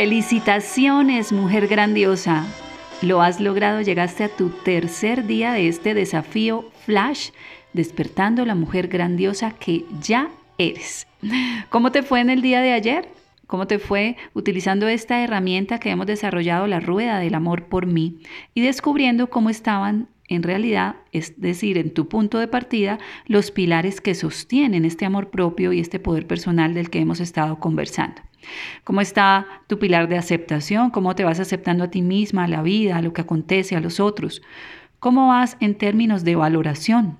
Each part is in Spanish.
Felicitaciones, mujer grandiosa. Lo has logrado, llegaste a tu tercer día de este desafío Flash, despertando la mujer grandiosa que ya eres. ¿Cómo te fue en el día de ayer? ¿Cómo te fue utilizando esta herramienta que hemos desarrollado, la rueda del amor por mí, y descubriendo cómo estaban en realidad, es decir, en tu punto de partida, los pilares que sostienen este amor propio y este poder personal del que hemos estado conversando? ¿Cómo está tu pilar de aceptación? ¿Cómo te vas aceptando a ti misma, a la vida, a lo que acontece, a los otros? ¿Cómo vas en términos de valoración?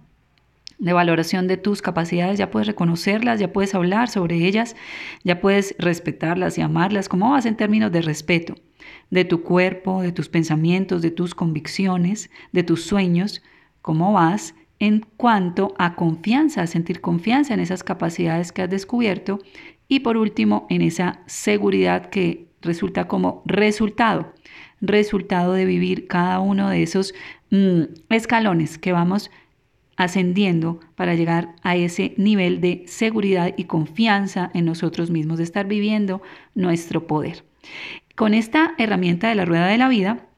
De valoración de tus capacidades, ya puedes reconocerlas, ya puedes hablar sobre ellas, ya puedes respetarlas y amarlas. ¿Cómo vas en términos de respeto? De tu cuerpo, de tus pensamientos, de tus convicciones, de tus sueños. ¿Cómo vas en cuanto a confianza, a sentir confianza en esas capacidades que has descubierto y por último, en esa seguridad que resulta como resultado, resultado de vivir cada uno de esos mm, escalones que vamos ascendiendo para llegar a ese nivel de seguridad y confianza en nosotros mismos, de estar viviendo nuestro poder. Con esta herramienta de la rueda de la vida,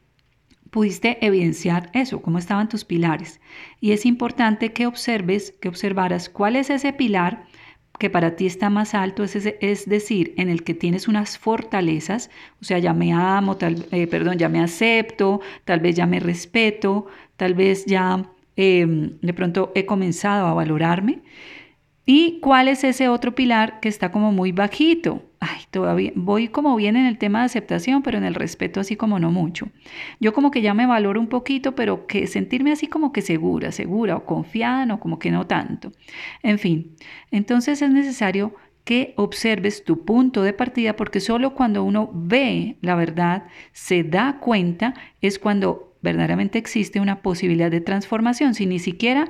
pudiste evidenciar eso, cómo estaban tus pilares. Y es importante que observes, que observaras cuál es ese pilar que para ti está más alto, es, es decir, en el que tienes unas fortalezas, o sea, ya me amo, tal, eh, perdón, ya me acepto, tal vez ya me respeto, tal vez ya em, de pronto he comenzado a valorarme. ¿Y cuál es ese otro pilar que está como muy bajito? Ay, todavía voy como bien en el tema de aceptación, pero en el respeto así como no mucho. Yo como que ya me valoro un poquito, pero que sentirme así como que segura, segura o confiada, no como que no tanto. En fin, entonces es necesario que observes tu punto de partida porque solo cuando uno ve la verdad, se da cuenta, es cuando verdaderamente existe una posibilidad de transformación. Si ni siquiera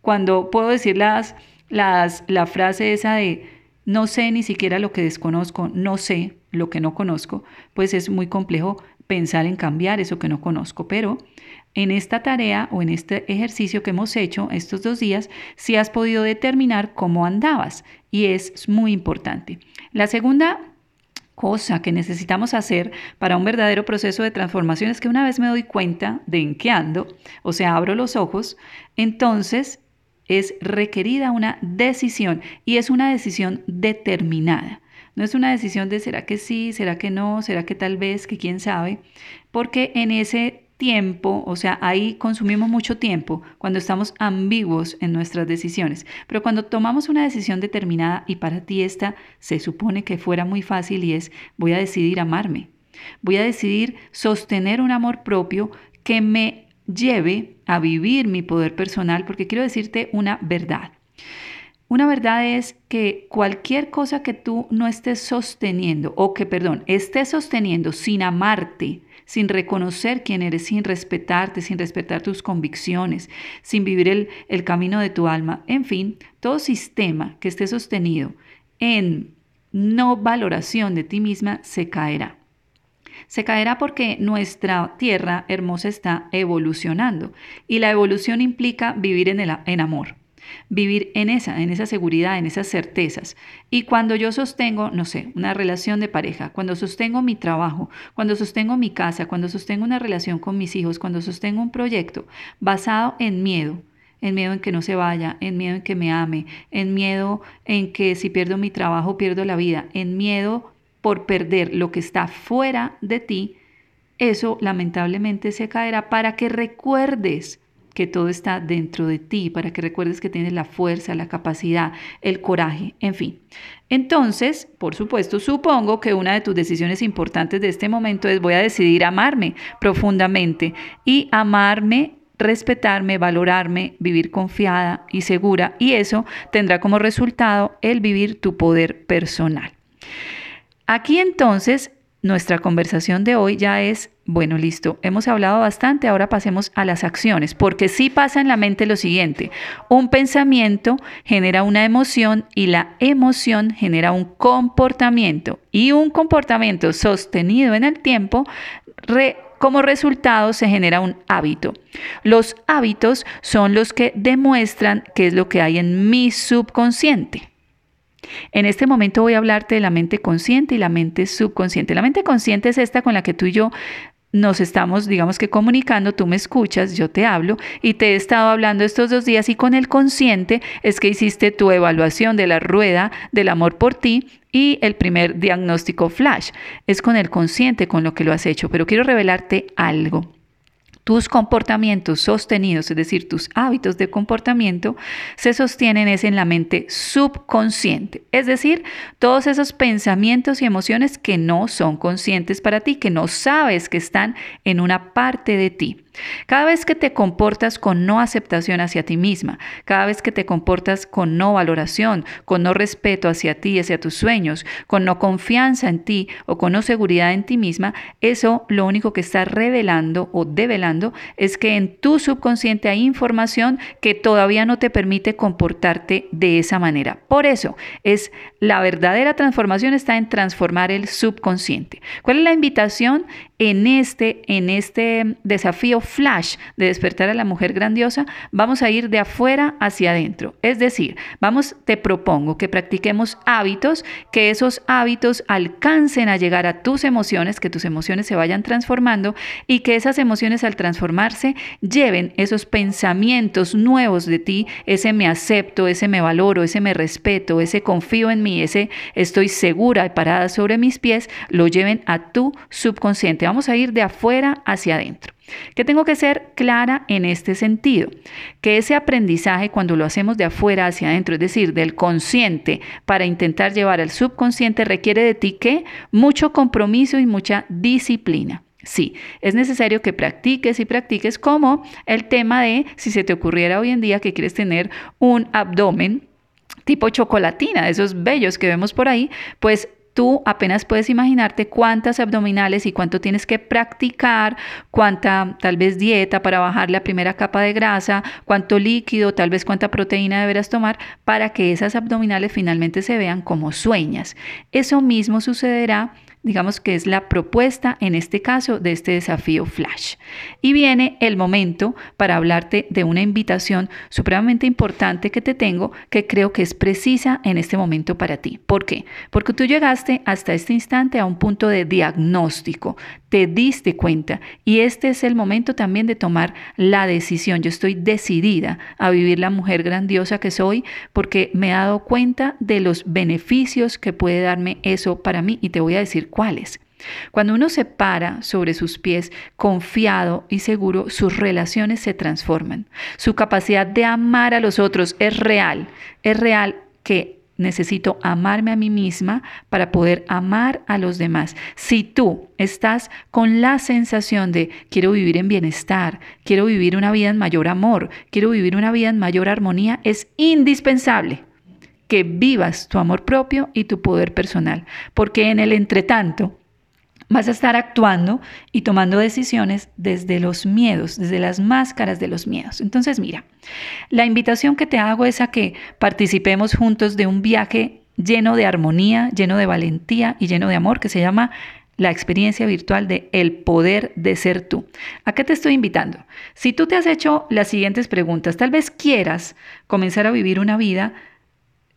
cuando puedo decir las la frase esa de no sé ni siquiera lo que desconozco, no sé lo que no conozco, pues es muy complejo pensar en cambiar eso que no conozco. Pero en esta tarea o en este ejercicio que hemos hecho estos dos días, sí has podido determinar cómo andabas y es muy importante. La segunda cosa que necesitamos hacer para un verdadero proceso de transformación es que una vez me doy cuenta de en qué ando, o sea, abro los ojos, entonces es requerida una decisión y es una decisión determinada. No es una decisión de será que sí, será que no, será que tal vez, que quién sabe, porque en ese tiempo, o sea, ahí consumimos mucho tiempo cuando estamos ambiguos en nuestras decisiones. Pero cuando tomamos una decisión determinada y para ti esta se supone que fuera muy fácil y es voy a decidir amarme, voy a decidir sostener un amor propio que me lleve a vivir mi poder personal, porque quiero decirte una verdad. Una verdad es que cualquier cosa que tú no estés sosteniendo, o que, perdón, estés sosteniendo sin amarte, sin reconocer quién eres, sin respetarte, sin respetar tus convicciones, sin vivir el, el camino de tu alma, en fin, todo sistema que esté sostenido en no valoración de ti misma se caerá. Se caerá porque nuestra tierra hermosa está evolucionando y la evolución implica vivir en, el, en amor vivir en esa, en esa seguridad, en esas certezas. Y cuando yo sostengo, no sé, una relación de pareja, cuando sostengo mi trabajo, cuando sostengo mi casa, cuando sostengo una relación con mis hijos, cuando sostengo un proyecto basado en miedo, en miedo en que no se vaya, en miedo en que me ame, en miedo en que si pierdo mi trabajo pierdo la vida, en miedo por perder lo que está fuera de ti, eso lamentablemente se caerá para que recuerdes que todo está dentro de ti, para que recuerdes que tienes la fuerza, la capacidad, el coraje, en fin. Entonces, por supuesto, supongo que una de tus decisiones importantes de este momento es voy a decidir amarme profundamente y amarme respetarme, valorarme, vivir confiada y segura y eso tendrá como resultado el vivir tu poder personal. Aquí entonces nuestra conversación de hoy ya es, bueno, listo, hemos hablado bastante, ahora pasemos a las acciones, porque sí pasa en la mente lo siguiente, un pensamiento genera una emoción y la emoción genera un comportamiento y un comportamiento sostenido en el tiempo como resultado se genera un hábito. Los hábitos son los que demuestran qué es lo que hay en mi subconsciente. En este momento voy a hablarte de la mente consciente y la mente subconsciente. La mente consciente es esta con la que tú y yo nos estamos, digamos que comunicando, tú me escuchas, yo te hablo y te he estado hablando estos dos días y con el consciente es que hiciste tu evaluación de la rueda del amor por ti y el primer diagnóstico flash. Es con el consciente con lo que lo has hecho, pero quiero revelarte algo. Tus comportamientos sostenidos, es decir, tus hábitos de comportamiento, se sostienen es en la mente subconsciente, es decir, todos esos pensamientos y emociones que no son conscientes para ti, que no sabes que están en una parte de ti. Cada vez que te comportas con no aceptación hacia ti misma, cada vez que te comportas con no valoración, con no respeto hacia ti, hacia tus sueños, con no confianza en ti o con no seguridad en ti misma, eso lo único que está revelando o develando es que en tu subconsciente hay información que todavía no te permite comportarte de esa manera. Por eso es la verdadera transformación está en transformar el subconsciente. ¿Cuál es la invitación? En este, en este desafío flash de despertar a la mujer grandiosa, vamos a ir de afuera hacia adentro. Es decir, vamos, te propongo que practiquemos hábitos, que esos hábitos alcancen a llegar a tus emociones, que tus emociones se vayan transformando y que esas emociones al transformarse lleven esos pensamientos nuevos de ti, ese me acepto, ese me valoro, ese me respeto, ese confío en mí, ese estoy segura y parada sobre mis pies, lo lleven a tu subconsciente vamos a ir de afuera hacia adentro. Que tengo que ser clara en este sentido, que ese aprendizaje cuando lo hacemos de afuera hacia adentro, es decir, del consciente para intentar llevar al subconsciente, requiere de ti que mucho compromiso y mucha disciplina. Sí, es necesario que practiques y practiques como el tema de si se te ocurriera hoy en día que quieres tener un abdomen tipo chocolatina, esos bellos que vemos por ahí, pues tú apenas puedes imaginarte cuántas abdominales y cuánto tienes que practicar, cuánta tal vez dieta para bajar la primera capa de grasa, cuánto líquido, tal vez cuánta proteína deberás tomar para que esas abdominales finalmente se vean como sueñas. Eso mismo sucederá digamos que es la propuesta en este caso de este desafío Flash. Y viene el momento para hablarte de una invitación supremamente importante que te tengo que creo que es precisa en este momento para ti. ¿Por qué? Porque tú llegaste hasta este instante a un punto de diagnóstico, te diste cuenta y este es el momento también de tomar la decisión. Yo estoy decidida a vivir la mujer grandiosa que soy porque me he dado cuenta de los beneficios que puede darme eso para mí y te voy a decir cuáles. Cuando uno se para sobre sus pies confiado y seguro, sus relaciones se transforman. Su capacidad de amar a los otros es real. Es real que necesito amarme a mí misma para poder amar a los demás. Si tú estás con la sensación de quiero vivir en bienestar, quiero vivir una vida en mayor amor, quiero vivir una vida en mayor armonía, es indispensable que vivas tu amor propio y tu poder personal, porque en el entretanto vas a estar actuando y tomando decisiones desde los miedos, desde las máscaras de los miedos. Entonces, mira, la invitación que te hago es a que participemos juntos de un viaje lleno de armonía, lleno de valentía y lleno de amor que se llama la experiencia virtual de el poder de ser tú. ¿A qué te estoy invitando? Si tú te has hecho las siguientes preguntas, tal vez quieras comenzar a vivir una vida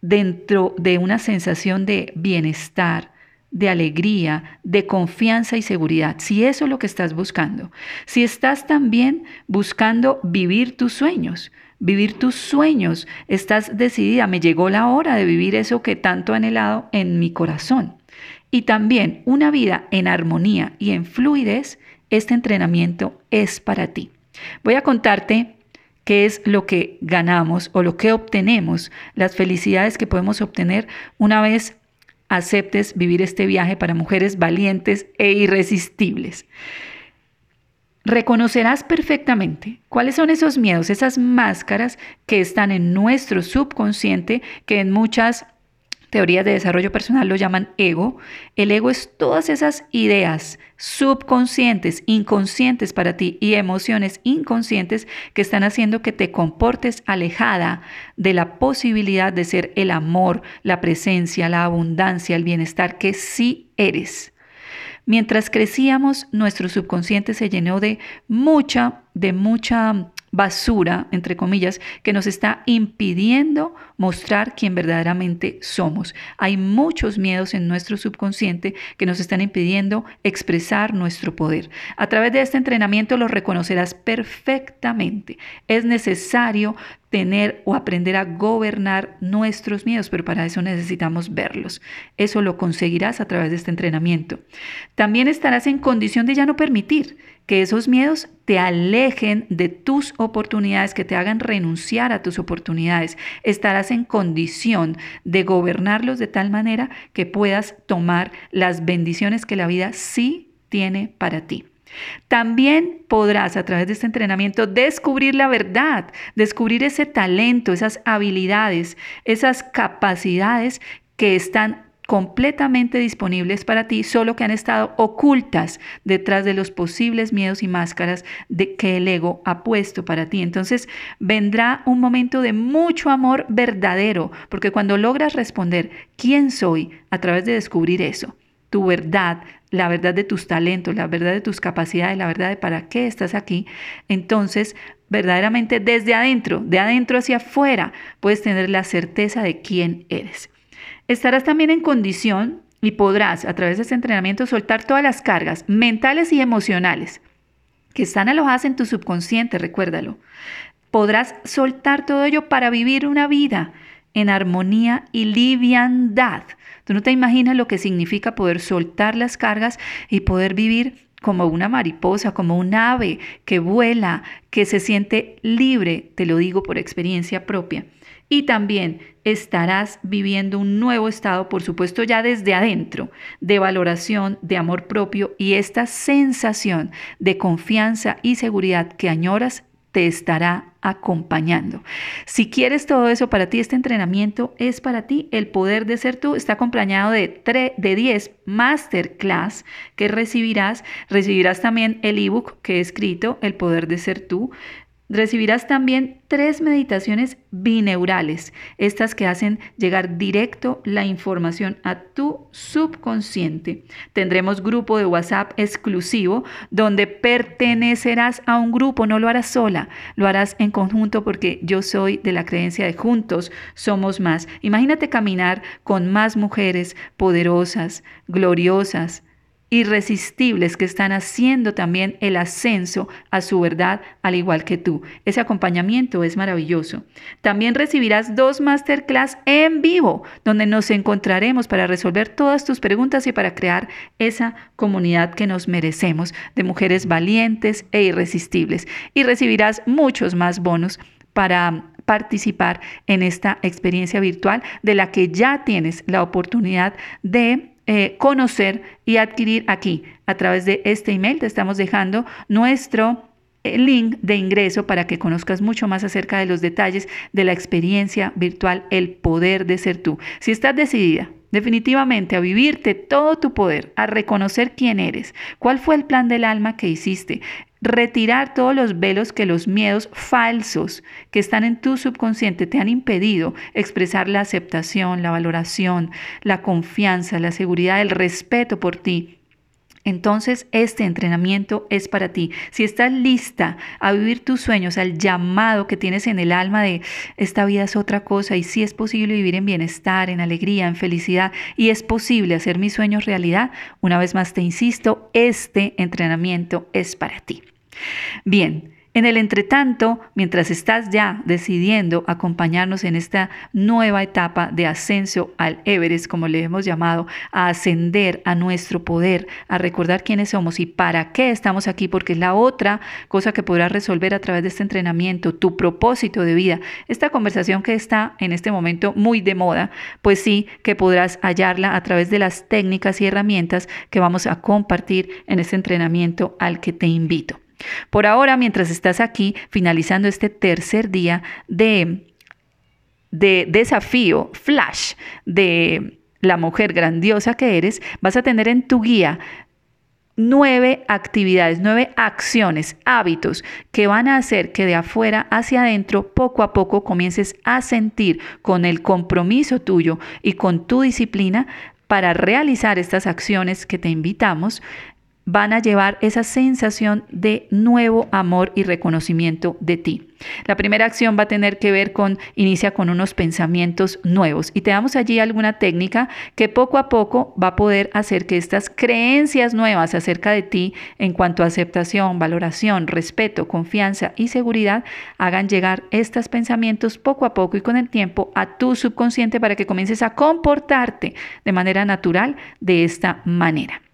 dentro de una sensación de bienestar, de alegría, de confianza y seguridad, si eso es lo que estás buscando, si estás también buscando vivir tus sueños, vivir tus sueños, estás decidida, me llegó la hora de vivir eso que tanto he anhelado en mi corazón. Y también una vida en armonía y en fluidez, este entrenamiento es para ti. Voy a contarte qué es lo que ganamos o lo que obtenemos, las felicidades que podemos obtener una vez aceptes vivir este viaje para mujeres valientes e irresistibles. Reconocerás perfectamente cuáles son esos miedos, esas máscaras que están en nuestro subconsciente, que en muchas teorías de desarrollo personal lo llaman ego. El ego es todas esas ideas subconscientes, inconscientes para ti y emociones inconscientes que están haciendo que te comportes alejada de la posibilidad de ser el amor, la presencia, la abundancia, el bienestar que sí eres. Mientras crecíamos, nuestro subconsciente se llenó de mucha, de mucha basura, entre comillas, que nos está impidiendo mostrar quién verdaderamente somos. Hay muchos miedos en nuestro subconsciente que nos están impidiendo expresar nuestro poder. A través de este entrenamiento lo reconocerás perfectamente. Es necesario tener o aprender a gobernar nuestros miedos, pero para eso necesitamos verlos. Eso lo conseguirás a través de este entrenamiento. También estarás en condición de ya no permitir que esos miedos te alejen de tus oportunidades, que te hagan renunciar a tus oportunidades. Estarás en condición de gobernarlos de tal manera que puedas tomar las bendiciones que la vida sí tiene para ti. También podrás a través de este entrenamiento descubrir la verdad, descubrir ese talento, esas habilidades, esas capacidades que están completamente disponibles para ti, solo que han estado ocultas detrás de los posibles miedos y máscaras de que el ego ha puesto para ti. Entonces vendrá un momento de mucho amor verdadero, porque cuando logras responder quién soy a través de descubrir eso, tu verdad, la verdad de tus talentos, la verdad de tus capacidades, la verdad de para qué estás aquí, entonces verdaderamente desde adentro, de adentro hacia afuera, puedes tener la certeza de quién eres. Estarás también en condición y podrás a través de este entrenamiento soltar todas las cargas mentales y emocionales que están alojadas en tu subconsciente, recuérdalo. Podrás soltar todo ello para vivir una vida en armonía y liviandad. Tú no te imaginas lo que significa poder soltar las cargas y poder vivir como una mariposa, como un ave que vuela, que se siente libre, te lo digo por experiencia propia. Y también estarás viviendo un nuevo estado, por supuesto ya desde adentro, de valoración, de amor propio y esta sensación de confianza y seguridad que añoras te estará acompañando. Si quieres todo eso para ti, este entrenamiento es para ti. El poder de ser tú está acompañado de, de 10 masterclass que recibirás. Recibirás también el ebook que he escrito, El poder de ser tú. Recibirás también tres meditaciones bineurales, estas que hacen llegar directo la información a tu subconsciente. Tendremos grupo de WhatsApp exclusivo donde pertenecerás a un grupo, no lo harás sola, lo harás en conjunto porque yo soy de la creencia de juntos somos más. Imagínate caminar con más mujeres poderosas, gloriosas, irresistibles que están haciendo también el ascenso a su verdad al igual que tú. Ese acompañamiento es maravilloso. También recibirás dos masterclass en vivo donde nos encontraremos para resolver todas tus preguntas y para crear esa comunidad que nos merecemos de mujeres valientes e irresistibles. Y recibirás muchos más bonos para participar en esta experiencia virtual de la que ya tienes la oportunidad de eh, conocer y adquirir aquí. A través de este email te estamos dejando nuestro eh, link de ingreso para que conozcas mucho más acerca de los detalles de la experiencia virtual, el poder de ser tú. Si estás decidida definitivamente a vivirte todo tu poder, a reconocer quién eres, cuál fue el plan del alma que hiciste, retirar todos los velos que los miedos falsos que están en tu subconsciente te han impedido expresar la aceptación, la valoración, la confianza, la seguridad, el respeto por ti entonces, este entrenamiento es para ti. Si estás lista a vivir tus sueños, al llamado que tienes en el alma de esta vida es otra cosa y si es posible vivir en bienestar, en alegría, en felicidad y es posible hacer mis sueños realidad, una vez más te insisto, este entrenamiento es para ti. Bien, en el entretanto, mientras estás ya decidiendo acompañarnos en esta nueva etapa de ascenso al Everest, como le hemos llamado, a ascender a nuestro poder, a recordar quiénes somos y para qué estamos aquí, porque es la otra cosa que podrás resolver a través de este entrenamiento, tu propósito de vida. Esta conversación que está en este momento muy de moda, pues sí que podrás hallarla a través de las técnicas y herramientas que vamos a compartir en este entrenamiento al que te invito. Por ahora, mientras estás aquí finalizando este tercer día de, de desafío flash de la mujer grandiosa que eres, vas a tener en tu guía nueve actividades, nueve acciones, hábitos que van a hacer que de afuera hacia adentro poco a poco comiences a sentir con el compromiso tuyo y con tu disciplina para realizar estas acciones que te invitamos van a llevar esa sensación de nuevo amor y reconocimiento de ti. La primera acción va a tener que ver con, inicia con unos pensamientos nuevos y te damos allí alguna técnica que poco a poco va a poder hacer que estas creencias nuevas acerca de ti en cuanto a aceptación, valoración, respeto, confianza y seguridad hagan llegar estos pensamientos poco a poco y con el tiempo a tu subconsciente para que comiences a comportarte de manera natural de esta manera.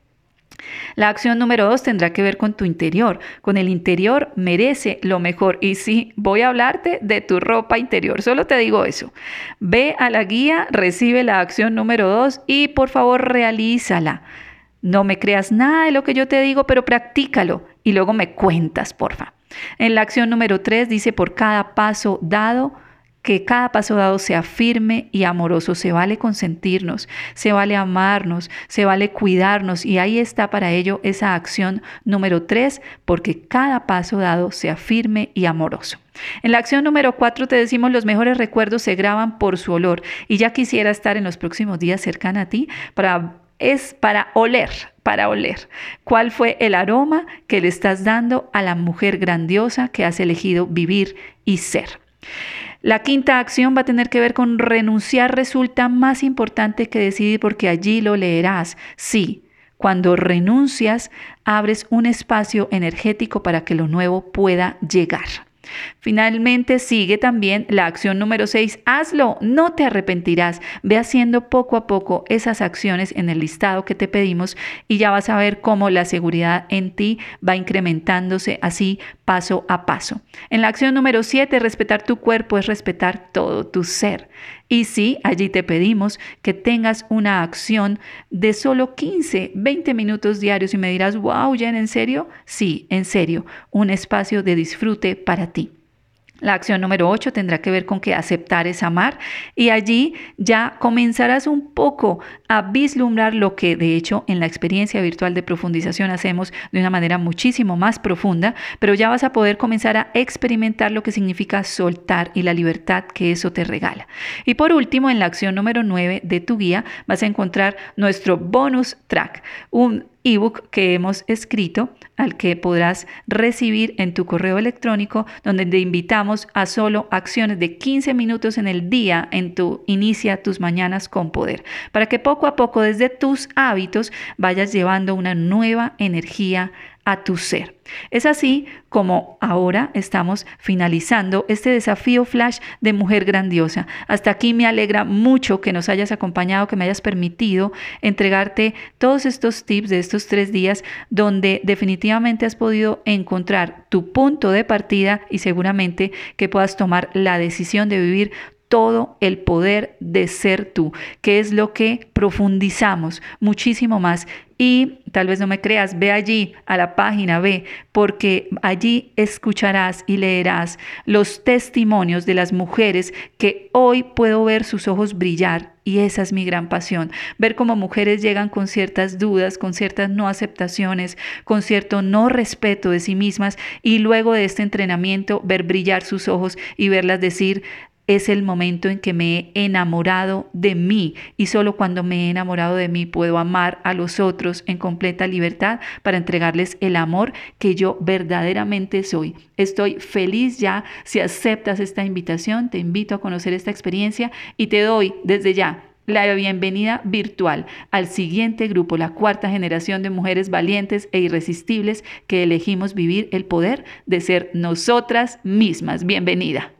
La acción número dos tendrá que ver con tu interior. Con el interior merece lo mejor. Y sí, voy a hablarte de tu ropa interior. Solo te digo eso. Ve a la guía, recibe la acción número dos y por favor realízala. No me creas nada de lo que yo te digo, pero practícalo y luego me cuentas, porfa. En la acción número tres dice, por cada paso dado, que cada paso dado sea firme y amoroso. Se vale consentirnos, se vale amarnos, se vale cuidarnos y ahí está para ello esa acción número tres, porque cada paso dado sea firme y amoroso. En la acción número cuatro te decimos los mejores recuerdos se graban por su olor y ya quisiera estar en los próximos días cercana a ti para es para oler, para oler. ¿Cuál fue el aroma que le estás dando a la mujer grandiosa que has elegido vivir y ser? La quinta acción va a tener que ver con renunciar resulta más importante que decidir porque allí lo leerás. Sí, cuando renuncias abres un espacio energético para que lo nuevo pueda llegar. Finalmente sigue también la acción número 6. Hazlo, no te arrepentirás. Ve haciendo poco a poco esas acciones en el listado que te pedimos y ya vas a ver cómo la seguridad en ti va incrementándose así paso a paso. En la acción número 7, respetar tu cuerpo es respetar todo tu ser. Y sí, allí te pedimos que tengas una acción de solo 15, 20 minutos diarios y me dirás, wow, Jen, ¿en serio? Sí, en serio, un espacio de disfrute para ti. La acción número 8 tendrá que ver con que aceptar es amar y allí ya comenzarás un poco a vislumbrar lo que de hecho en la experiencia virtual de profundización hacemos de una manera muchísimo más profunda, pero ya vas a poder comenzar a experimentar lo que significa soltar y la libertad que eso te regala. Y por último, en la acción número 9 de tu guía vas a encontrar nuestro bonus track, un ebook que hemos escrito al que podrás recibir en tu correo electrónico donde te invitamos a solo acciones de 15 minutos en el día en tu inicia tus mañanas con poder para que poco a poco desde tus hábitos vayas llevando una nueva energía a tu ser. Es así como ahora estamos finalizando este desafío flash de mujer grandiosa. Hasta aquí me alegra mucho que nos hayas acompañado, que me hayas permitido entregarte todos estos tips de estos tres días donde definitivamente has podido encontrar tu punto de partida y seguramente que puedas tomar la decisión de vivir todo el poder de ser tú, que es lo que profundizamos muchísimo más. Y tal vez no me creas, ve allí a la página, ve, porque allí escucharás y leerás los testimonios de las mujeres que hoy puedo ver sus ojos brillar. Y esa es mi gran pasión, ver cómo mujeres llegan con ciertas dudas, con ciertas no aceptaciones, con cierto no respeto de sí mismas y luego de este entrenamiento ver brillar sus ojos y verlas decir, es el momento en que me he enamorado de mí y solo cuando me he enamorado de mí puedo amar a los otros en completa libertad para entregarles el amor que yo verdaderamente soy. Estoy feliz ya si aceptas esta invitación, te invito a conocer esta experiencia y te doy desde ya la bienvenida virtual al siguiente grupo, la cuarta generación de mujeres valientes e irresistibles que elegimos vivir el poder de ser nosotras mismas. Bienvenida.